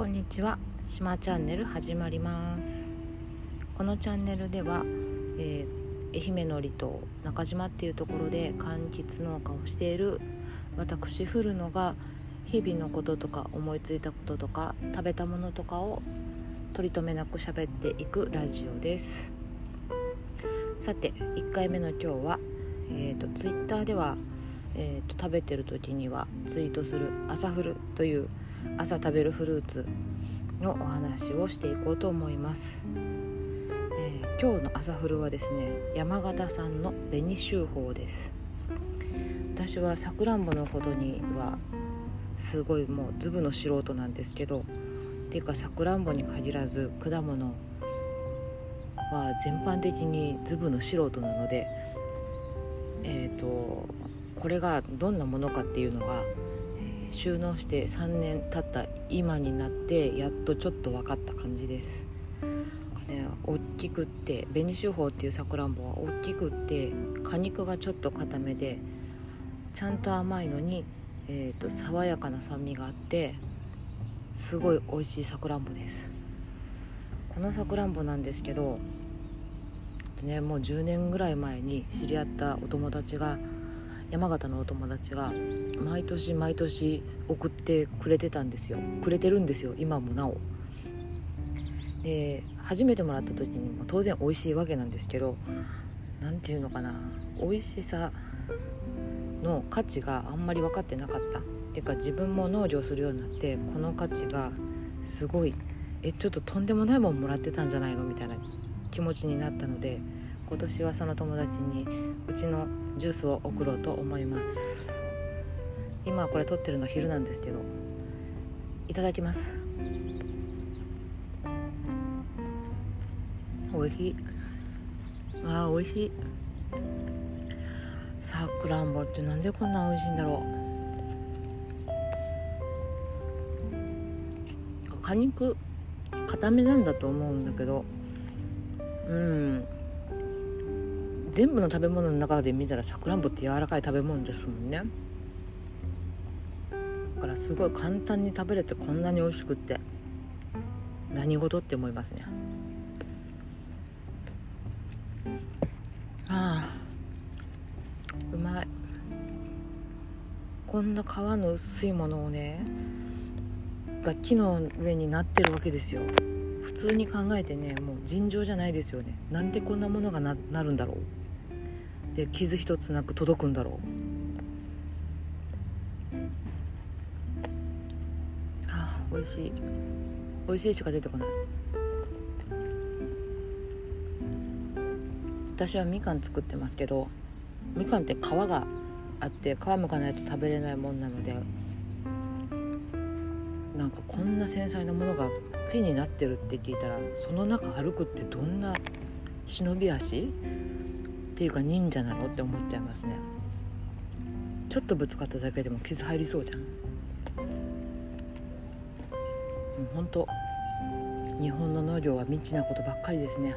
こんにちは。島チャンネル始まります。このチャンネルでは、えー、愛媛の離島中島っていうところで柑橘農家をしている私古野が日々のこととか思いついたこととか食べたものとかを取り留めなく喋っていくラジオです。さて1回目の今日は、えーと、ツイッターでは、えー、と食べてる時にはツイートする「朝フル」という朝食べるフルーツのお話をしていこうと思います、えー、今日の朝フルはですね山形産の紅秀峰です。私はさくらんぼのほどにはすごいもう粒の素人なんですけどっていうかさくらんぼに限らず果物は全般的に粒の素人なのでえっ、ー、とこれがどんなものかっていうのが収納して3年経った今になってやっとちょっと分かった感じです。ね、大きくって紅秀峰っていうさくらんぼは大きくって果肉がちょっと固めでちゃんと甘いのに、えーと、爽やかな酸味があってすごい美味しいさくらんぼですこのさくらんぼなんですけどねもう10年ぐらい前に知り合ったお友達が山形のお友達が毎年毎年送ってくれてたんですよ。くれてるんですよ今もなお。で初めてもらった時にも当然美味しいわけなんですけど何て言うのかな美味しさの価値があんまり分かってなかった。っていうか自分も農業するようになってこの価値がすごいえちょっととんでもないもんもらってたんじゃないの？みたいな気持ちになったので今年はその友達にうちのジュースを送ろうと思います。今これ撮ってるの昼なんですけどいただきます。美味しい。あー美味しい。さくらんぼってなんでこんな美味しいんだろう。果肉固めなんだと思うんだけど。うん。全部の食べ物の中で見たらさくらんぼって柔らかい食べ物ですもんね。だからすごい簡単に食べれてこんなに美味しくって何事って思いますね。ああうまい。こんな皮の薄いものをねが木の上になってるわけですよ。普通に考えてねもう尋常じゃないですよね。なんでこんなものがななるんだろう。で傷一つなく届くんだろう。あ美味しい。美味しいしか出てこない。私はみかん作ってますけどみかんって皮があって皮むかないと食べれないもんなのでなんかこんな繊細なものが木になってるって聞いたらその中歩くってどんな忍び足っていうか忍者なのって思っちゃいますね。ちょっとぶつかっただけでも傷入りそうじゃん。ほんと日本の農業は未知なことばっかりですね。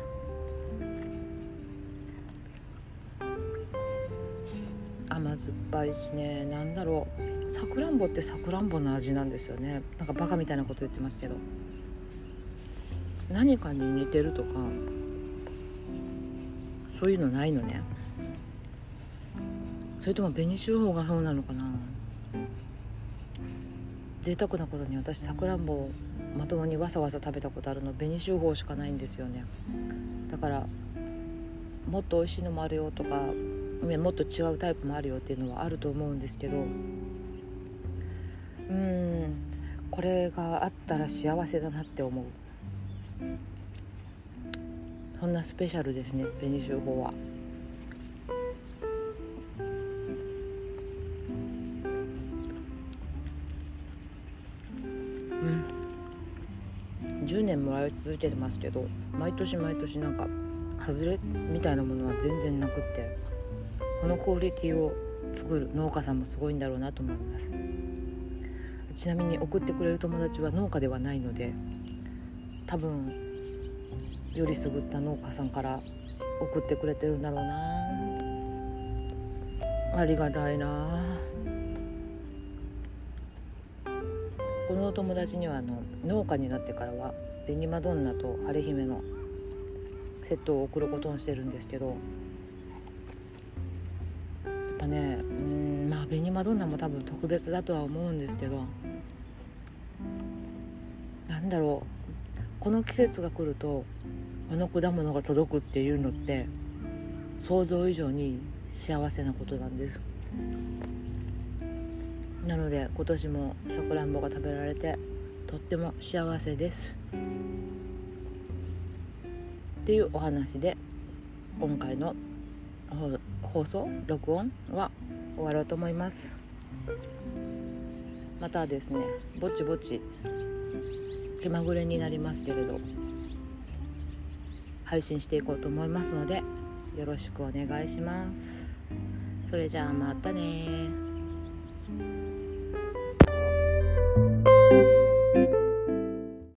甘酸っぱいしね。何だろう。さくらんぼってさくらんぼの味なんですよね。なんかバカみたいなこと言ってますけど。何かに似てるとかそういうのないのね。それとも紅秀峰がそうなのかな。贅沢なことに私さくらんぼをまともにわさわさ食べたことあるの。紅秀峰しかないんですよね。だからもっと美味しいのもあるよとかもっと違うタイプもあるよっていうのはあると思うんですけどうん。これがあったら幸せだなって思う。そんなスペシャルですね紅秀峰は。うん。10年もらい続けてますけど毎年毎年なんか外れみたいなものは全然なくってこのクオリティを作る農家さんもすごいんだろうなと思います。ちなみに送ってくれる友達は農家ではないので多分よりすぐった農家さんから送ってくれてるんだろうな。ありがたいな。このお友達にはあの農家になってからは紅マドンナと晴姫のセットを送ることにしてるんですけどやっぱねうんまあ紅マドンナも多分特別だとは思うんですけどなんだろう。この季節が来るとあの果物が届くっていうのって想像以上に幸せなことなんです。なので今年もさくらんぼが食べられてとっても幸せです。っていうお話で今回の放送録音は終わろうと思います。またですねぼちぼち気まぐれになりますけれど配信していこうと思いますのでよろしくお願いします。それじゃあまたね